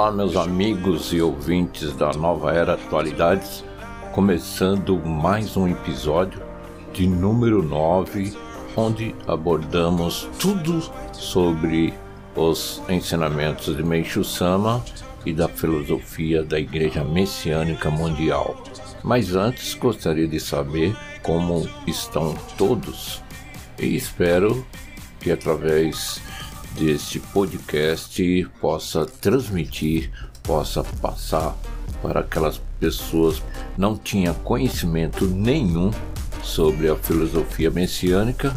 Olá, meus amigos e ouvintes da Nova Era Atualidades, começando mais um episódio de número 9, onde abordamos tudo sobre os ensinamentos de Meishu Sama e da filosofia da Igreja Messiânica Mundial. Mas antes gostaria de saber como estão todos e espero que através deste podcast possa transmitir, possa passar para aquelas pessoas não tinham conhecimento nenhum sobre a filosofia messiânica,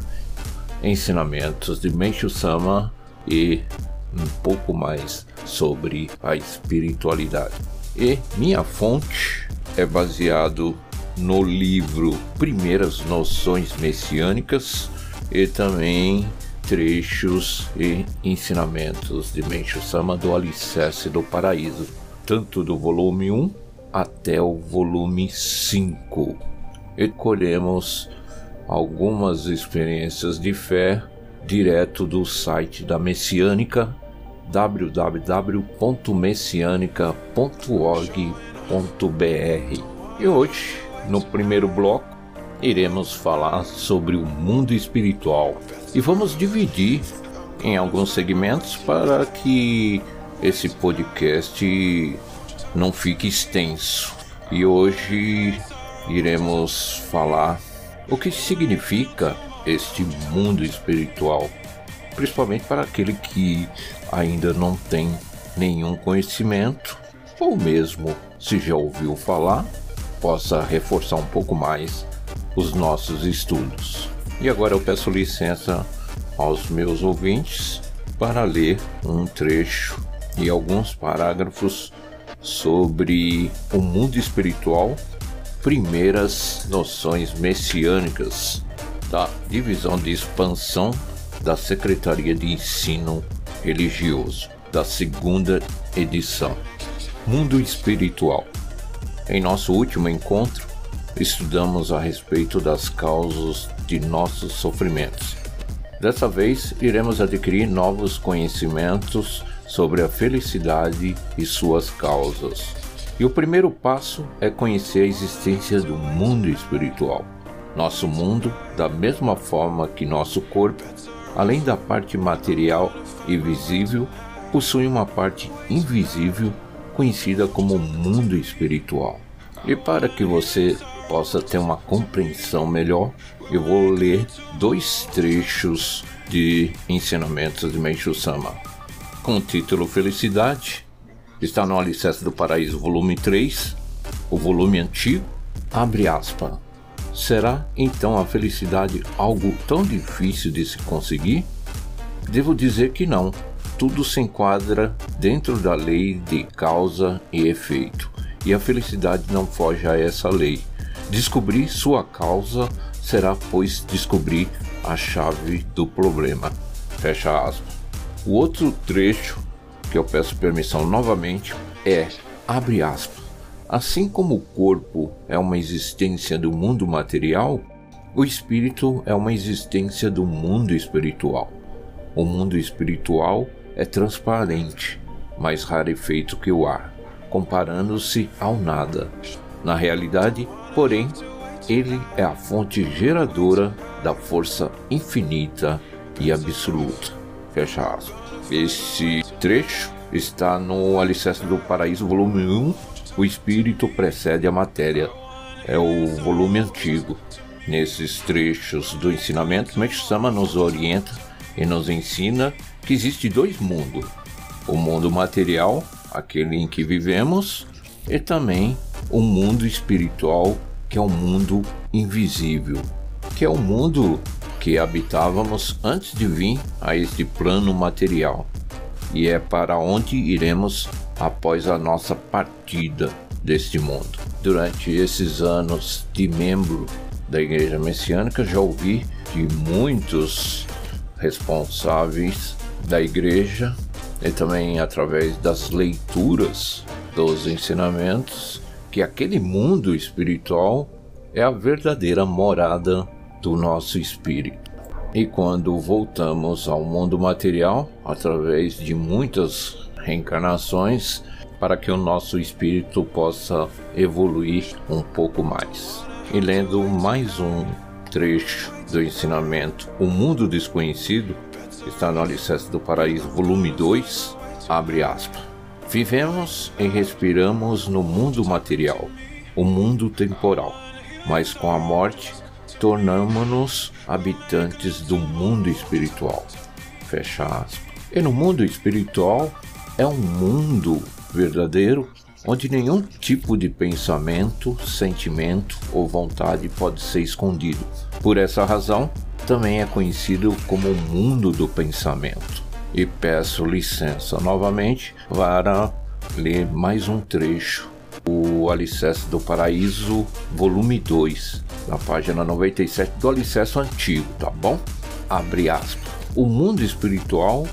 ensinamentos de Meishu Sama e um pouco mais sobre a espiritualidade. E minha fonte é baseado no livro Primeiras Noções Messiânicas e também trechos e ensinamentos de Mencho Sama do Alicerce do Paraíso, tanto do volume 1 até o volume 5. E colhemos algumas experiências de fé direto do site da Messiânica www.messianica.org.br. E hoje, no primeiro bloco, iremos falar sobre o mundo espiritual e vamos dividir em alguns segmentos para que esse podcast não fique extenso. E hoje iremos falar o que significa este mundo espiritual, principalmente para aquele que ainda não tem nenhum conhecimento ou mesmo se já ouviu falar, possa reforçar um pouco mais os nossos estudos. E agora eu peço licença aos meus ouvintes para ler um trecho e alguns parágrafos sobre o mundo espiritual, primeiras noções messiânicas da divisão de expansão da Secretaria de Ensino Religioso, da segunda edição. Mundo espiritual. Em nosso último encontro, estudamos a respeito das causas de nossos sofrimentos. Dessa vez, iremos adquirir novos conhecimentos sobre a felicidade e suas causas. E o primeiro passo é conhecer a existência do mundo espiritual. Nosso mundo, da mesma forma que nosso corpo, além da parte material e visível, possui uma parte invisível conhecida como mundo espiritual. E para que você possa ter uma compreensão melhor, eu vou ler dois trechos de ensinamentos de Meishu Sama. Com o título Felicidade, está no Alicerce do Paraíso, volume 3, o volume antigo, abre aspas. Será então a felicidade algo tão difícil de se conseguir? Devo dizer que não. Tudo se enquadra dentro da lei de causa e efeito, e a felicidade não foge a essa lei. Descobrir sua causa será, pois, descobrir a chave do problema. Fecha aspas. O outro trecho que eu peço permissão novamente é, abre aspas, assim como o corpo é uma existência do mundo material, o espírito é uma existência do mundo espiritual. O mundo espiritual é transparente, mais rarefeito que o ar, comparando-se ao nada. Na realidade, porém, ele é a fonte geradora da força infinita e absoluta. Fecha aspas. Esse trecho está no Alicerce do Paraíso, volume 1. O espírito precede a matéria. É o volume antigo. Nesses trechos do ensinamento, Mestre-sama nos orienta e nos ensina que existe dois mundos: o mundo material, aquele em que vivemos, e também o mundo espiritual, que é o mundo invisível, que é o mundo que habitávamos antes de vir a este plano material, e é para onde iremos após a nossa partida deste mundo. Durante esses anos de membro da Igreja Messiânica, já ouvi de muitos responsáveis da Igreja e também através das leituras dos ensinamentos que aquele mundo espiritual é a verdadeira morada do nosso espírito. E quando voltamos ao mundo material, através de muitas reencarnações para que o nosso espírito possa evoluir um pouco mais. E lendo mais um trecho do ensinamento O Mundo Desconhecido, está no Alicerce do Paraíso, volume 2, abre aspas. Vivemos e respiramos no mundo material, o mundo temporal, mas com a morte tornamos-nos habitantes do mundo espiritual. Fecha aspas. E no mundo espiritual é um mundo verdadeiro onde nenhum tipo de pensamento, sentimento ou vontade pode ser escondido. Por essa razão, também é conhecido como o mundo do pensamento. E peço licença novamente para ler mais um trecho, o Alicerce do Paraíso, volume 2, na página 97 do Alicerce Antigo, tá bom? Abre aspas. O mundo espiritual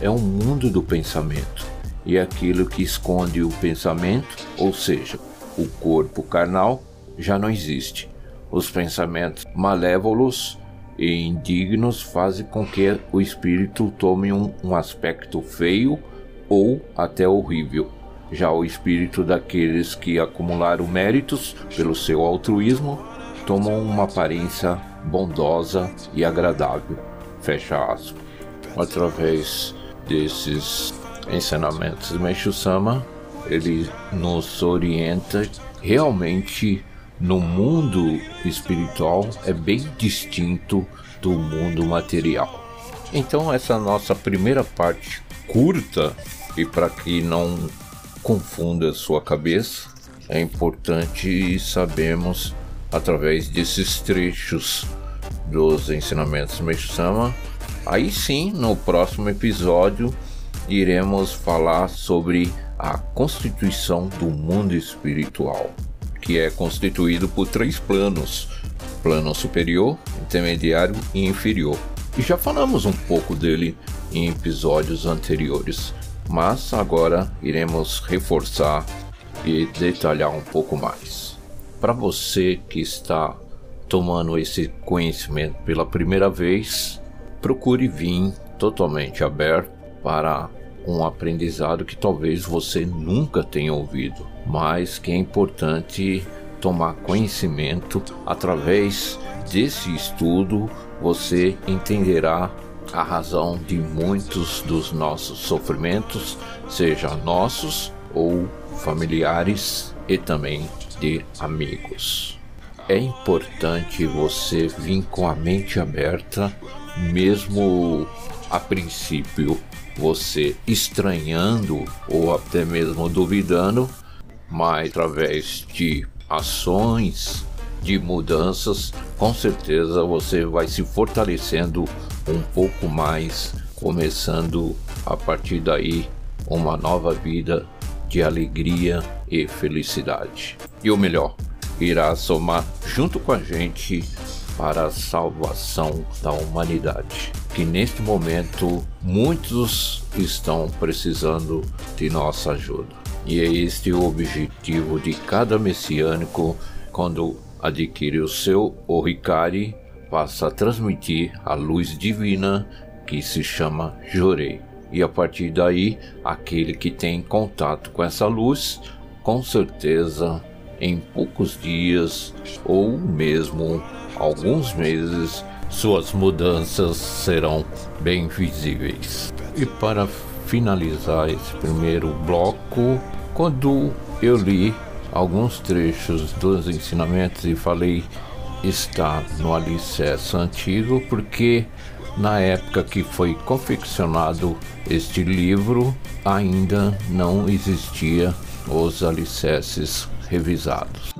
é um mundo do pensamento e aquilo que esconde o pensamento, ou seja, o corpo carnal, já não existe. Os pensamentos malévolos e indignos fazem com que o espírito tome um, um aspecto feio ou até horrível. Já o espírito daqueles que acumularam méritos pelo seu altruísmo tomam uma aparência bondosa e agradável. Fecha aspas. Através desses ensinamentos de Meishu Sama, ele nos orienta realmente no mundo espiritual é bem distinto do mundo material. Então essa nossa primeira parte curta e para que não confunda sua cabeça, é importante sabermos através desses trechos dos ensinamentos Meishu Sama. Aí sim, no próximo episódio iremos falar sobre a constituição do mundo espiritual, que é constituído por três planos: plano superior, intermediário e inferior. E já falamos um pouco dele em episódios anteriores, mas agora iremos reforçar e detalhar um pouco mais. Para você que está tomando esse conhecimento pela primeira vez, procure vir totalmente aberto para um aprendizado que talvez você nunca tenha ouvido, mas que é importante tomar conhecimento através desse estudo você entenderá a razão de muitos dos nossos sofrimentos, seja nossos ou familiares e também de amigos. É importante você vir com a mente aberta, mesmo a princípio você estranhando ou até mesmo duvidando, mas através de ações, de mudanças, com certeza você vai se fortalecendo um pouco mais, começando a partir daí uma nova vida de alegria e felicidade. E o melhor, irá somar junto com a gente para a salvação da humanidade que neste momento muitos estão precisando de nossa ajuda. E é este o objetivo de cada messiânico quando adquire o seu Oricari, passa a transmitir a luz divina que se chama Jorei. E a partir daí, aquele que tem contato com essa luz, com certeza em poucos dias ou mesmo alguns meses suas mudanças serão bem visíveis. E para finalizar esse primeiro bloco, quando eu li alguns trechos dos ensinamentos e falei está no alicerce antigo, porque na época que foi confeccionado este livro ainda não existia os alicerces revisados.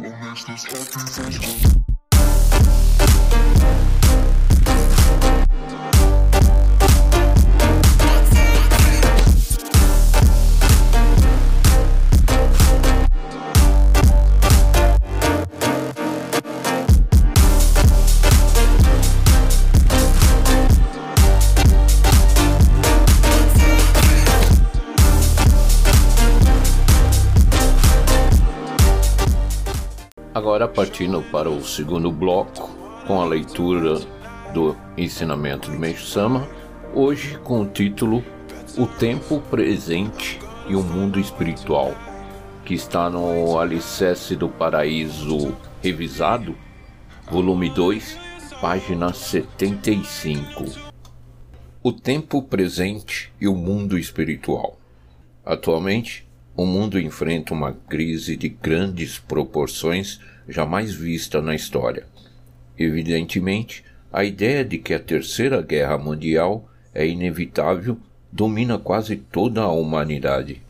Agora partindo para o segundo bloco, com a leitura do ensinamento do Meixo Sama, hoje com o título O Tempo Presente e o mundo espiritual, que está no Alicerce do Paraíso Revisado, volume 2, página 75. O tempo presente e o mundo espiritual. Atualmente, o mundo enfrenta uma crise de grandes proporções jamais vista na história. Evidentemente, a ideia de que a Terceira Guerra Mundial é inevitável domina quase toda a humanidade,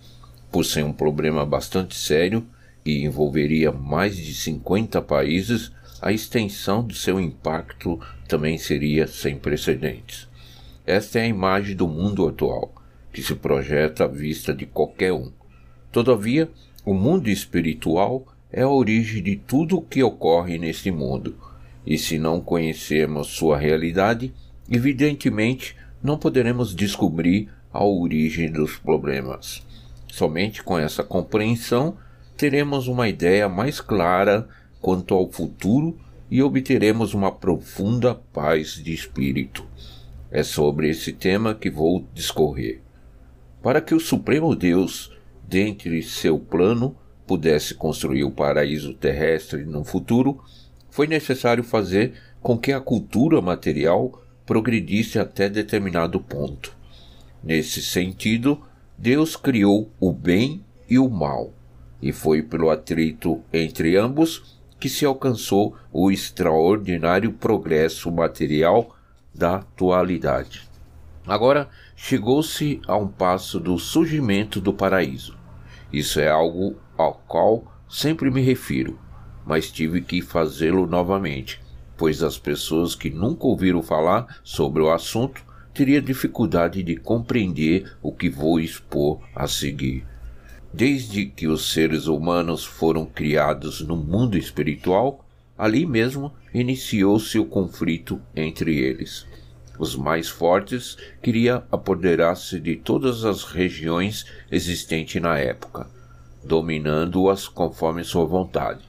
por ser um problema bastante sério e envolveria mais de 50 países, a extensão de seu impacto também seria sem precedentes. Esta é a imagem do mundo atual, que se projeta à vista de qualquer um. Todavia, o mundo espiritual é a origem de tudo o que ocorre neste mundo, e se não conhecermos sua realidade, evidentemente não poderemos descobrir a origem dos problemas. Somente com essa compreensão teremos uma ideia mais clara quanto ao futuro e obteremos uma profunda paz de espírito. É sobre esse tema que vou discorrer. Para que o Supremo Deus, dentre seu plano, pudesse construir o paraíso terrestre no futuro, foi necessário fazer com que a cultura material progredisse até determinado ponto. Nesse sentido, Deus criou o bem e o mal, e foi pelo atrito entre ambos que se alcançou o extraordinário progresso material da atualidade. Agora chegou-se a um passo do surgimento do paraíso. Isso é algo ao qual sempre me refiro, mas tive que fazê-lo novamente, pois as pessoas que nunca ouviram falar sobre o assunto teriam dificuldade de compreender o que vou expor a seguir. Desde que os seres humanos foram criados no mundo espiritual, ali mesmo iniciou-se o conflito entre eles. Os mais fortes queriam apoderar-se de todas as regiões existentes na época, dominando-as conforme sua vontade.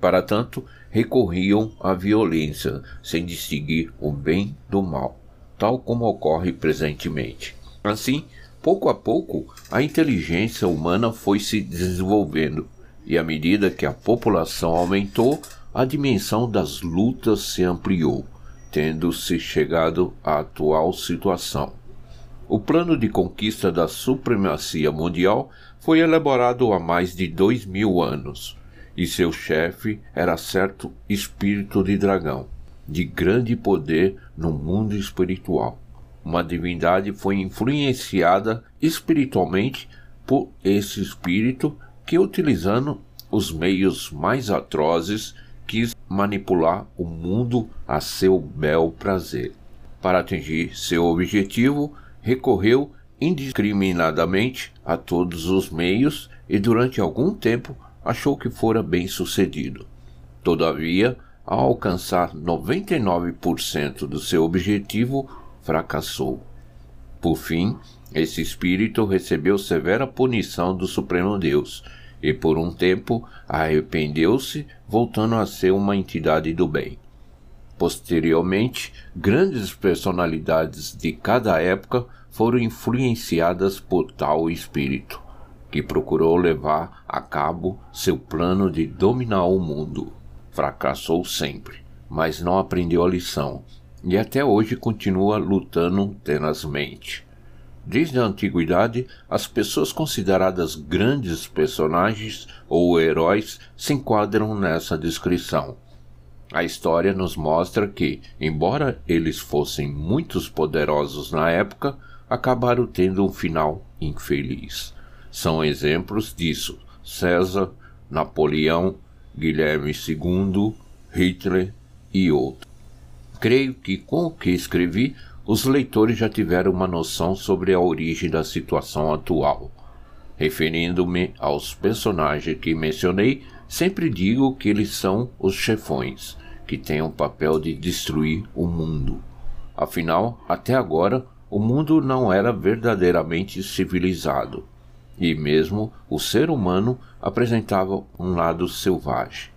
Para tanto, recorriam à violência, sem distinguir o bem do mal, tal como ocorre presentemente. Assim, pouco a pouco, a inteligência humana foi se desenvolvendo, e à medida que a população aumentou, a dimensão das lutas se ampliou tendo-se chegado à atual situação. O plano de conquista da supremacia mundial foi elaborado há mais de dois mil anos, e seu chefe era certo espírito de dragão, de grande poder no mundo espiritual. Uma divindade foi influenciada espiritualmente por esse espírito que, utilizando os meios mais atrozes, quis manipular o mundo a seu bel prazer. Para atingir seu objetivo, recorreu indiscriminadamente a todos os meios e durante algum tempo achou que fora bem sucedido. Todavia, ao alcançar 99% do seu objetivo, fracassou. Por fim, esse espírito recebeu severa punição do Supremo Deus e por um tempo arrependeu-se, voltando a ser uma entidade do bem. Posteriormente, grandes personalidades de cada época foram influenciadas por tal espírito, que procurou levar a cabo seu plano de dominar o mundo. Fracassou sempre, mas não aprendeu a lição e até hoje continua lutando tenazmente. Desde a antiguidade, as pessoas consideradas grandes personagens ou heróis se enquadram nessa descrição. A história nos mostra que, embora eles fossem muitos poderosos na época, acabaram tendo um final infeliz. São exemplos disso César, Napoleão, Guilherme II, Hitler e outros. Creio que com o que escrevi os leitores já tiveram uma noção sobre a origem da situação atual. Referindo-me aos personagens que mencionei, sempre digo que eles são os chefões, que têm o papel de destruir o mundo. Afinal, até agora, o mundo não era verdadeiramente civilizado, e mesmo o ser humano apresentava um lado selvagem.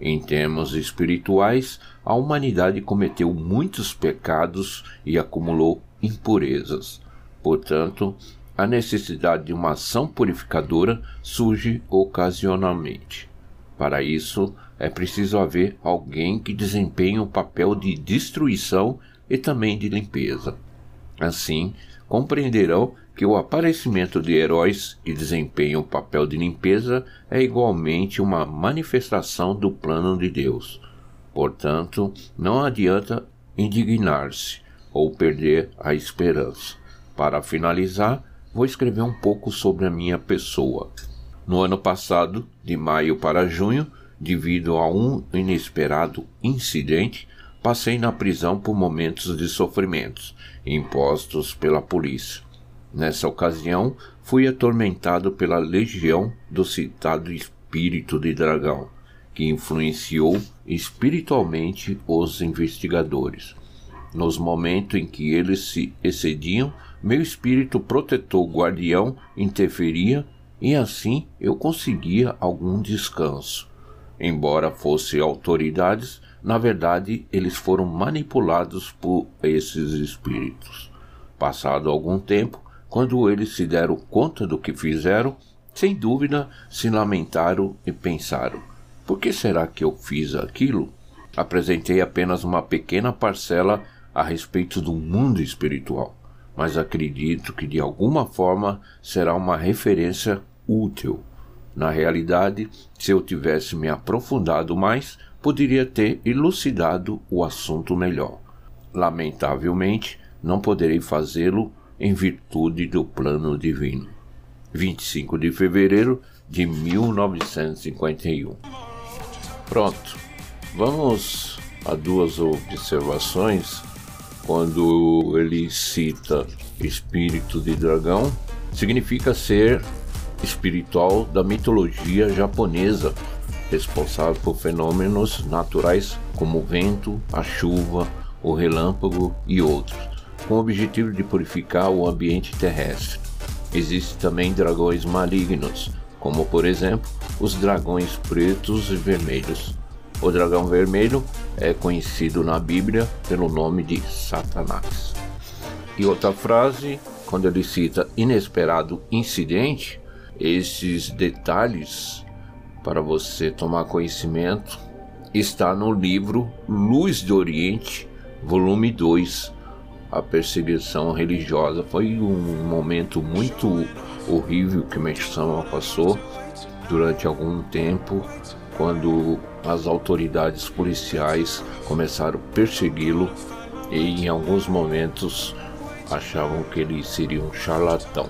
Em termos espirituais, a humanidade cometeu muitos pecados e acumulou impurezas. Portanto, a necessidade de uma ação purificadora surge ocasionalmente. Para isso, é preciso haver alguém que desempenhe o um papel de destruição e também de limpeza. Assim, compreenderão que o aparecimento de heróis que desempenham o papel de limpeza é igualmente uma manifestação do plano de Deus. Portanto, não adianta indignar-se ou perder a esperança. Para finalizar, vou escrever um pouco sobre a minha pessoa. No ano passado, de maio para junho, devido a um inesperado incidente, passei na prisão por momentos de sofrimentos impostos pela polícia. Nessa ocasião, fui atormentado pela legião do citado espírito de dragão, que influenciou espiritualmente os investigadores. Nos momentos em que eles se excediam, meu espírito protetor guardião interferia e assim eu conseguia algum descanso. Embora fossem autoridades, na verdade eles foram manipulados por esses espíritos. Passado algum tempo, quando eles se deram conta do que fizeram, sem dúvida se lamentaram e pensaram: por que será que eu fiz aquilo? Apresentei apenas uma pequena parcela a respeito do mundo espiritual, mas acredito que de alguma forma será uma referência útil. Na realidade, se eu tivesse me aprofundado mais, poderia ter elucidado o assunto melhor. Lamentavelmente, não poderei fazê-lo em virtude do plano divino. 25 de fevereiro de 1951. Pronto. Vamos a duas observações. Quando ele cita espírito de dragão, significa ser espiritual da mitologia japonesa, responsável por fenômenos naturais como o vento, a chuva, o relâmpago e outros com o objetivo de purificar o ambiente terrestre. Existem também dragões malignos, como por exemplo os dragões pretos e vermelhos. O dragão vermelho é conhecido na Bíblia pelo nome de Satanás. E outra frase, quando ele cita inesperado incidente, esses detalhes para você tomar conhecimento está no livro Luz do Oriente, volume 2, a perseguição religiosa. Foi um momento muito horrível que Meixama passou durante algum tempo, quando as autoridades policiais começaram a persegui-lo e em alguns momentos achavam que ele seria um charlatão.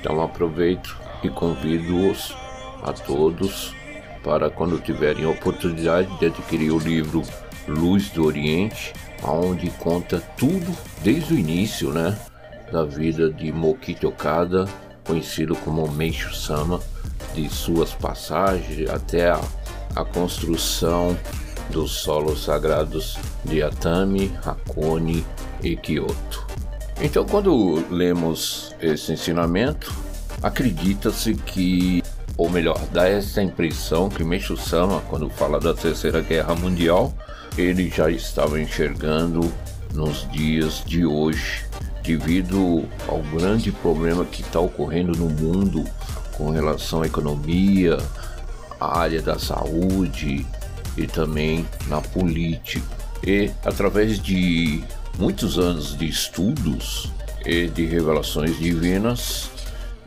Então aproveito e convido-os a todos para quando tiverem oportunidade de adquirir o livro Luz do Oriente, onde conta tudo desde o início, né, da vida de Mokichi Okada, conhecido como Meishu Sama, de suas passagens até a, a construção dos solos sagrados de Atami, Hakone e Kyoto. Então, quando lemos esse ensinamento, acredita-se que, ou melhor, dá essa impressão que Meishu Sama, quando fala da Terceira Guerra Mundial, ele já estava enxergando nos dias de hoje, devido ao grande problema que está ocorrendo no mundo com relação à economia, à área da saúde e também na política. E através de muitos anos de estudos e de revelações divinas,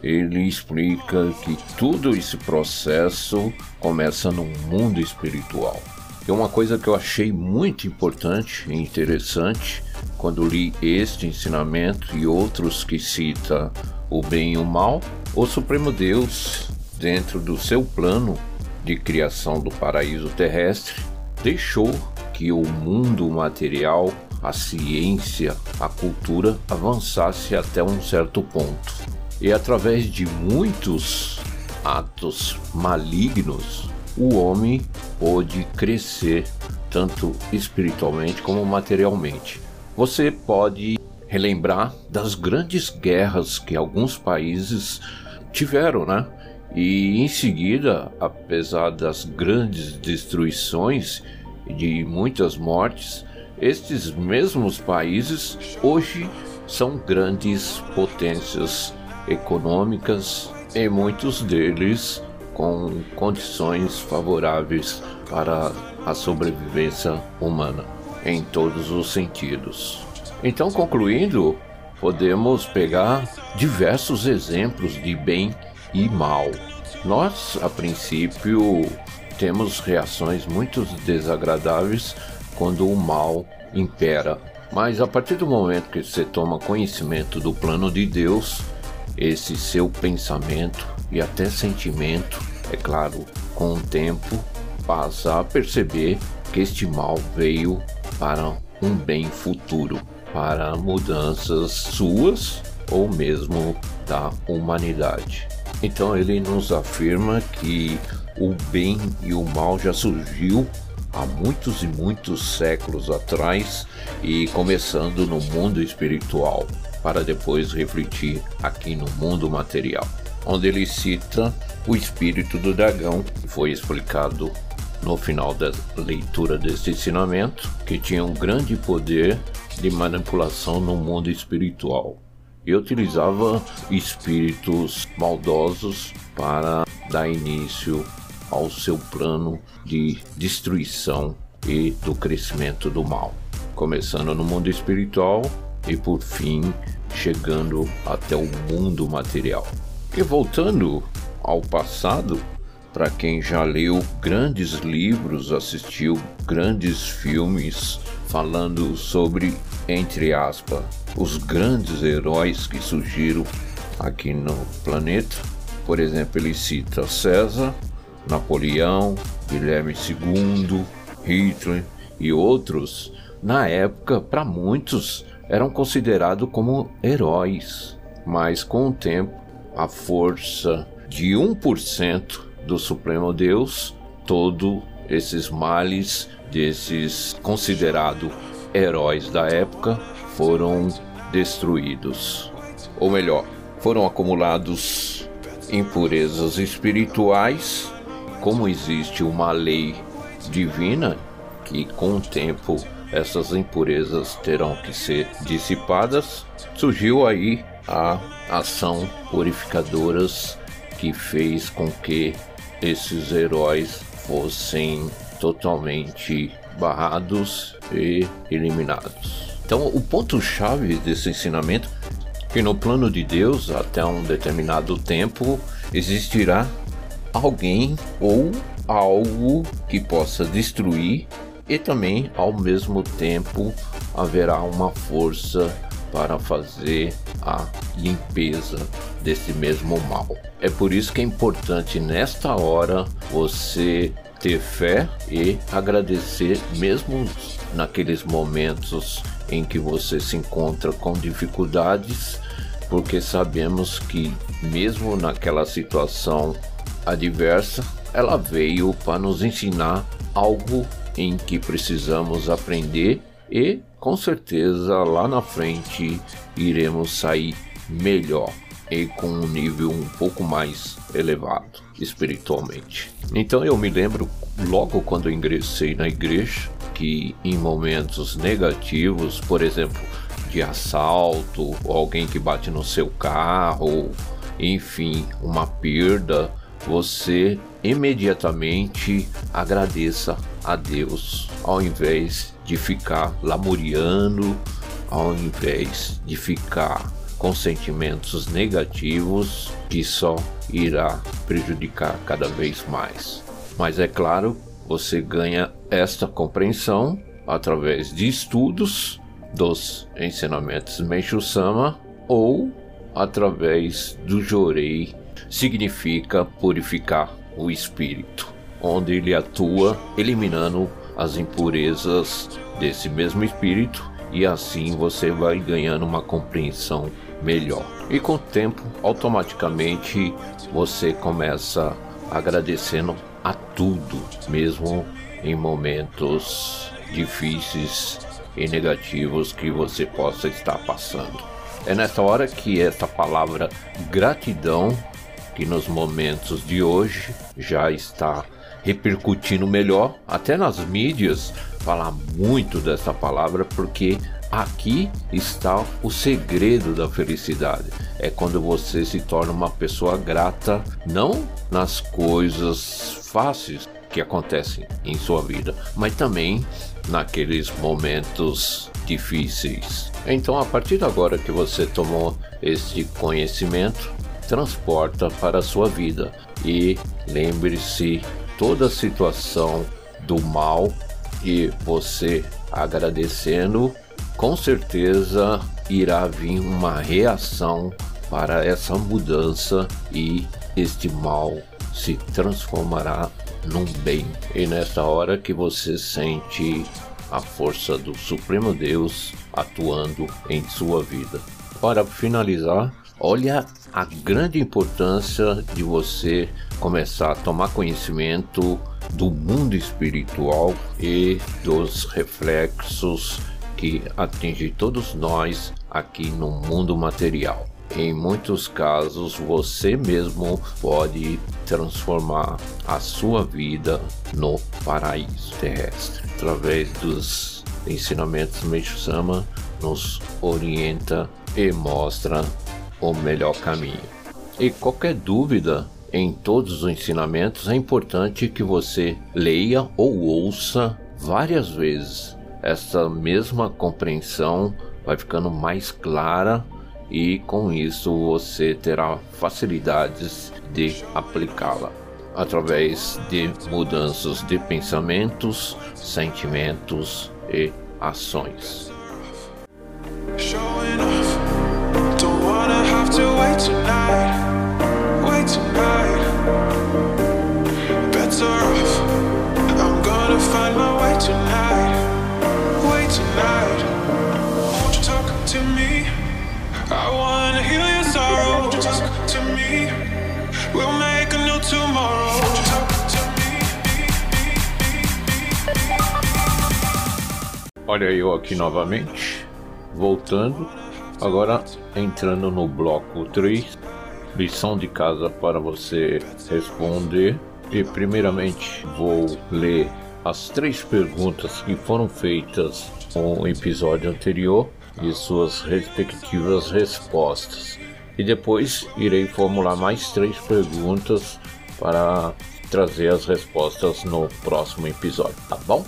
ele explica que todo esse processo começa no mundo espiritual. E uma coisa que eu achei muito importante e interessante quando li este ensinamento e outros que cita o bem e o mal, o Supremo Deus, dentro do seu plano de criação do paraíso terrestre, deixou que o mundo material, a ciência, a cultura avançasse até um certo ponto. E através de muitos atos malignos, o homem pôde crescer tanto espiritualmente como materialmente. Você pode relembrar das grandes guerras que alguns países tiveram, né? E em seguida, apesar das grandes destruições e de muitas mortes, estes mesmos países hoje são grandes potências econômicas e muitos deles com condições favoráveis para a sobrevivência humana em todos os sentidos. Então, concluindo, podemos pegar diversos exemplos de bem e mal. Nós, a princípio, temos reações muito desagradáveis quando o mal impera. Mas a partir do momento que você toma conhecimento do plano de Deus, esse seu pensamento e até sentimento, é claro, com o tempo, passa a perceber que este mal veio para um bem futuro, para mudanças suas ou mesmo da humanidade. Então ele nos afirma que o bem e o mal já surgiu há muitos e muitos séculos atrás e começando no mundo espiritual, para depois refletir aqui no mundo material, onde ele cita o espírito do dragão, que foi explicado no final da leitura deste ensinamento, que tinha um grande poder de manipulação no mundo espiritual. E utilizava espíritos maldosos para dar início ao seu plano de destruição e do crescimento do mal, começando no mundo espiritual e por fim chegando até o mundo material. E voltando ao passado, para quem já leu grandes livros, assistiu grandes filmes falando sobre, entre aspas, os grandes heróis que surgiram aqui no planeta. Por exemplo, ele cita César, Napoleão, Guilherme II, Hitler e outros. Na época, para muitos, eram considerados como heróis, mas com o tempo, a força de 1% do Supremo Deus, todos esses males desses considerados heróis da época foram destruídos. Ou melhor, foram acumulados impurezas espirituais, como existe uma lei divina que com o tempo essas impurezas terão que ser dissipadas, surgiu aí a ação purificadoras que fez com que esses heróis fossem totalmente barrados e eliminados. Então, o ponto-chave desse ensinamento é que no plano de Deus, até um determinado tempo, existirá alguém ou algo que possa destruir e também ao mesmo tempo haverá uma força para fazer a limpeza desse mesmo mal. É por isso que é importante nesta hora você ter fé e agradecer mesmo naqueles momentos em que você se encontra com dificuldades, porque sabemos que mesmo naquela situação adversa, ela veio para nos ensinar algo em que precisamos aprender e com certeza lá na frente iremos sair melhor e com um nível um pouco mais elevado espiritualmente. Então eu me lembro logo quando ingressei na igreja que em momentos negativos, por exemplo, de assalto, alguém que bate no seu carro, enfim, uma perda, você imediatamente agradeça a Deus, ao invés de ficar lamuriando, ao invés de ficar com sentimentos negativos que só irá prejudicar cada vez mais. Mas é claro, você ganha esta compreensão através de estudos dos ensinamentos Meishu Sama ou através do Jorei, significa purificar o espírito, onde ele atua eliminando as impurezas desse mesmo espírito e assim você vai ganhando uma compreensão melhor. E com o tempo, automaticamente você começa agradecendo a tudo, mesmo em momentos difíceis e negativos que você possa estar passando. É nessa hora que essa palavra gratidão, que nos momentos de hoje já está repercutindo melhor, até nas mídias, falar muito dessa palavra porque Aqui está o segredo da felicidade. É quando você se torna uma pessoa grata, não nas coisas fáceis que acontecem em sua vida, mas também naqueles momentos difíceis. Então, a partir de agora que você tomou este conhecimento, transporta para a sua vida e lembre-se toda situação do mal e você agradecendo, com certeza irá vir uma reação para essa mudança e este mal se transformará num bem. E nesta hora que você sente a força do Supremo Deus atuando em sua vida. Para finalizar, olha a grande importância de você começar a tomar conhecimento do mundo espiritual e dos reflexos que atingem todos nós aqui no mundo material. Em muitos casos, você mesmo pode transformar a sua vida no paraíso terrestre. Através dos ensinamentos Meixo Sama, nos orienta e mostra o melhor caminho. E qualquer dúvida em todos os ensinamentos, é importante que você leia ou ouça várias vezes. Essa mesma compreensão vai ficando mais clara e com isso você terá facilidades de aplicá-la através de mudanças de pensamentos, sentimentos e ações. Olha eu aqui novamente, voltando, agora entrando no bloco 3, lição de casa para você responder. E primeiramente vou ler as três perguntas que foram feitas no episódio anterior e suas respectivas respostas. E depois irei formular mais três perguntas para trazer as respostas no próximo episódio, tá bom?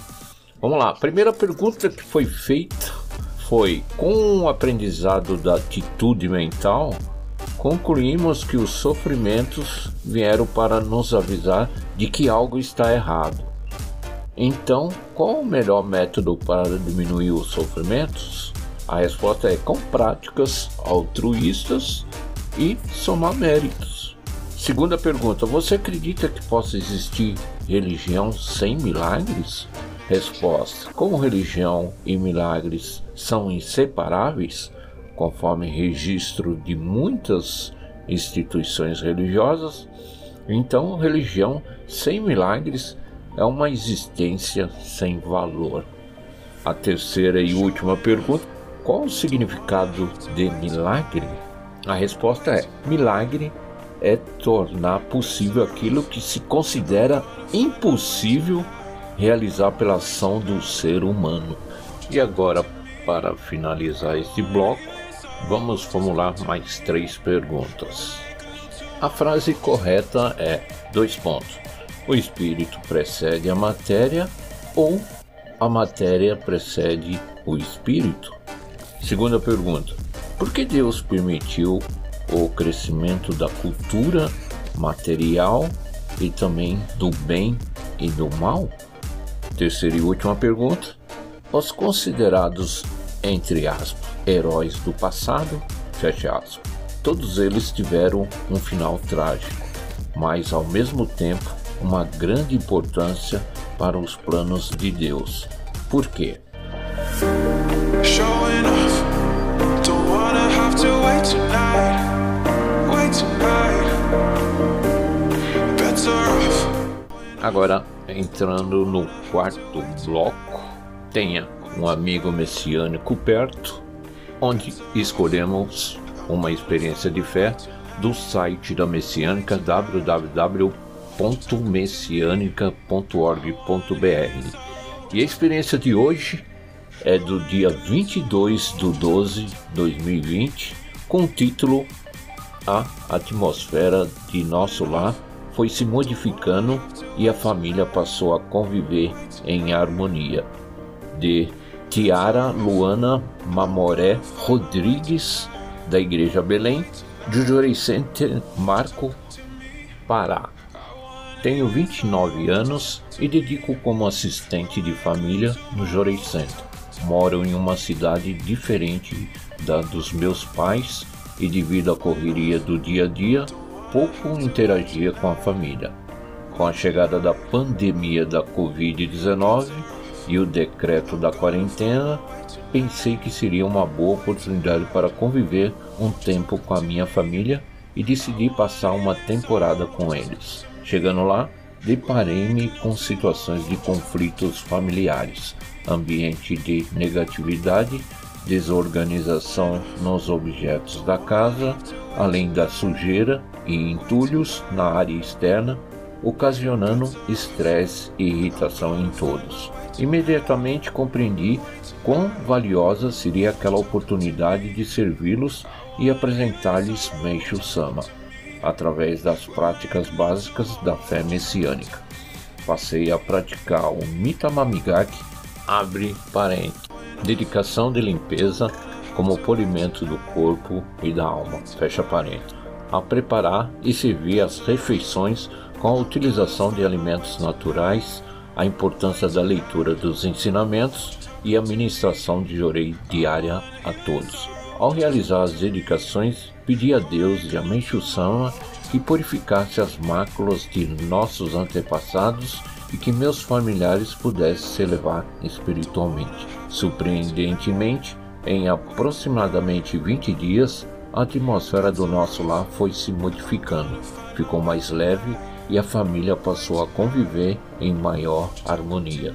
Vamos lá. Primeira pergunta que foi feita foi: com o aprendizado da atitude mental, concluímos que os sofrimentos vieram para nos avisar de que algo está errado. Então, qual o melhor método para diminuir os sofrimentos? A resposta é com práticas altruístas e somar méritos. Segunda pergunta: você acredita que possa existir religião sem milagres? Resposta: como religião e milagres são inseparáveis, conforme registro de muitas instituições religiosas, então religião sem milagres é uma existência sem valor. A terceira e última pergunta: qual o significado de milagre? A resposta é: milagre é tornar possível aquilo que se considera impossível realizar pela ação do ser humano. E agora, para finalizar este bloco, vamos formular mais três perguntas. A frase correta é: dois pontos o espírito precede a matéria ou a matéria precede o espírito? Segunda pergunta: por que Deus permitiu o crescimento da cultura material e também do bem e do mal? Terceira e última pergunta: os considerados, entre aspas, heróis do passado, fecha aspas, todos eles tiveram um final trágico, mas ao mesmo tempo uma grande importância para os planos de Deus. Por quê? Agora, entrando no quarto bloco, tenha um amigo messiânico perto, onde escolhemos uma experiência de fé do site da Messiânica www www.messianica.org.br. E a experiência de hoje é do dia 22 de 12 de 2020, com o título A atmosfera de nosso lar foi se modificando e a família passou a conviver em harmonia. De Tiara Luana Mamoré Rodrigues, da Igreja Belém, Jujorei Center, Marco, Pará. Tenho 29 anos e dedico como assistente de família no Jorei Center. Moro em uma cidade diferente da dos meus pais e devido à correria do dia a dia, pouco interagia com a família. Com a chegada da pandemia da Covid-19 e o decreto da quarentena, pensei que seria uma boa oportunidade para conviver um tempo com a minha família e decidi passar uma temporada com eles. Chegando lá, deparei-me com situações de conflitos familiares, ambiente de negatividade, desorganização nos objetos da casa, além da sujeira e entulhos na área externa, ocasionando estresse e irritação em todos. Imediatamente compreendi quão valiosa seria aquela oportunidade de servi-los e apresentar-lhes Meishu Sama através das práticas básicas da fé messiânica. Passei a praticar o Mitamamigaki, abre parente, dedicação de limpeza como polimento do corpo e da alma, fecha parente, a preparar e servir as refeições com a utilização de alimentos naturais, a importância da leitura dos ensinamentos e a ministração de jorei diária a todos. Ao realizar as dedicações, pedi a Deus de Amenshu-sama que purificasse as máculas de nossos antepassados e que meus familiares pudessem se elevar espiritualmente. Surpreendentemente, em aproximadamente 20 dias, a atmosfera do nosso lar foi se modificando, ficou mais leve e a família passou a conviver em maior harmonia.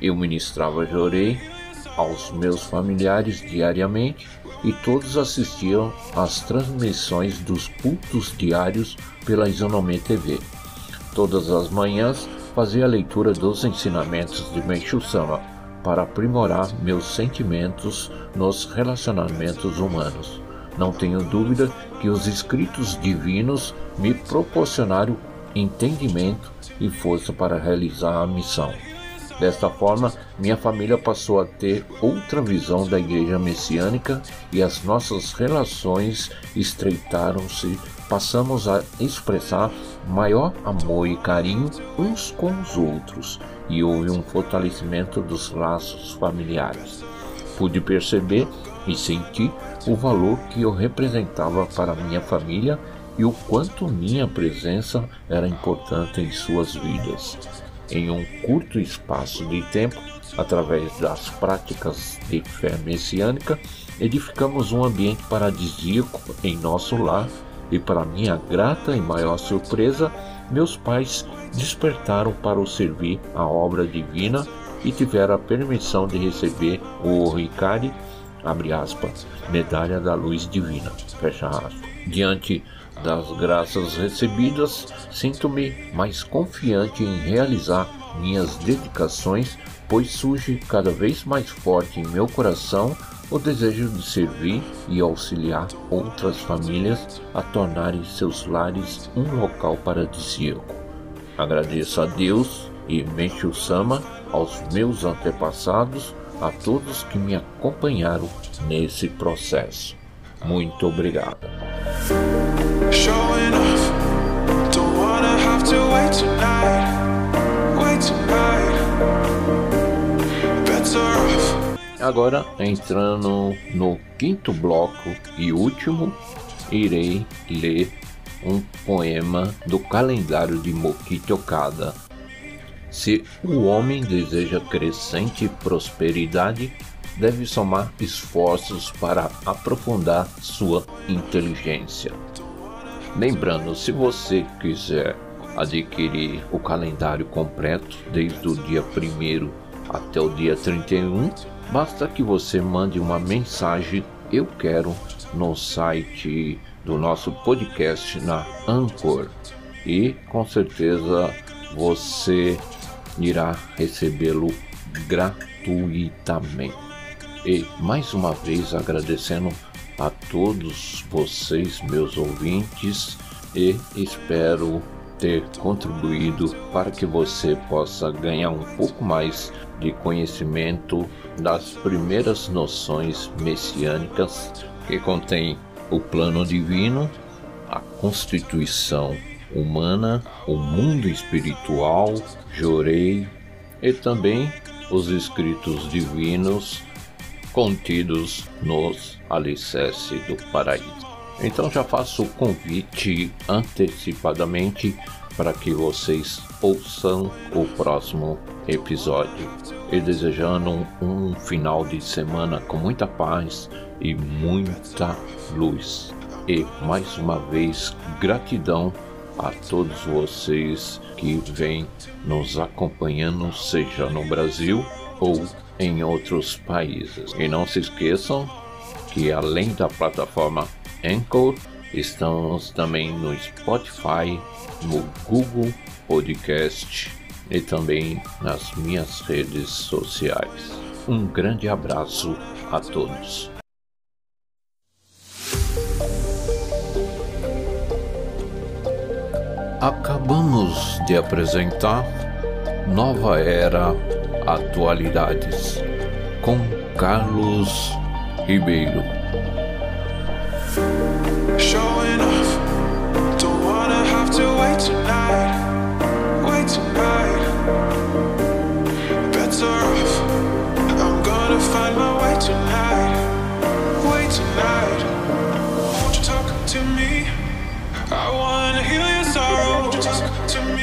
Eu ministrava jorei aos meus familiares diariamente e todos assistiam às transmissões dos cultos diários pela Isonomê TV. Todas as manhãs fazia a leitura dos ensinamentos de Meishu Sama para aprimorar meus sentimentos nos relacionamentos humanos. Não tenho dúvida que os escritos divinos me proporcionaram entendimento e força para realizar a missão. Desta forma, minha família passou a ter outra visão da igreja messiânica e as nossas relações estreitaram-se. Passamos a expressar maior amor e carinho uns com os outros e houve um fortalecimento dos laços familiares. Pude perceber e sentir o valor que eu representava para minha família e o quanto minha presença era importante em suas vidas em um curto espaço de tempo, através das práticas de fé messiânica, edificamos um ambiente paradisíaco em nosso lar e, para minha grata e maior surpresa, meus pais despertaram para o servir a obra divina e tiveram a permissão de receber o Ricari, abre aspas, medalha da luz divina, fecha aspas. Diante das graças recebidas, sinto-me mais confiante em realizar minhas dedicações, pois surge cada vez mais forte em meu coração o desejo de servir e auxiliar outras famílias a tornarem seus lares um local paradisíaco. Agradeço a Deus e Menchu Sama, aos meus antepassados, a todos que me acompanharam nesse processo. Muito obrigado. Agora, entrando no quinto bloco e último, irei ler um poema do calendário de Mokichi Okada. Se o homem deseja crescente prosperidade, deve somar esforços para aprofundar sua inteligência. Lembrando, se você quiser adquirir o calendário completo desde o dia 1 até o dia 31, basta que você mande uma mensagem eu quero no site do nosso podcast na Anchor e com certeza você irá recebê-lo gratuitamente. E mais uma vez agradecendo a todos vocês, meus ouvintes, e espero ter contribuído para que você possa ganhar um pouco mais de conhecimento das primeiras noções messiânicas que contém o plano divino, a constituição humana, o mundo espiritual, Jorei e também os escritos divinos contidos nos alicerces do paraíso. Então já faço o convite antecipadamente para que vocês ouçam o próximo episódio. E desejando um, final de semana com muita paz e muita luz. E mais uma vez, gratidão a todos vocês que vêm nos acompanhando, seja no Brasil ou em outros países. E não se esqueçam que além da plataforma Anchor, estamos também no Spotify, no Google Podcast e também nas minhas redes sociais. Um grande abraço a todos. Acabamos de apresentar Nova Era Atualidades com Carlos Ribeiro. Showing off, don't wanna have to wait tonight,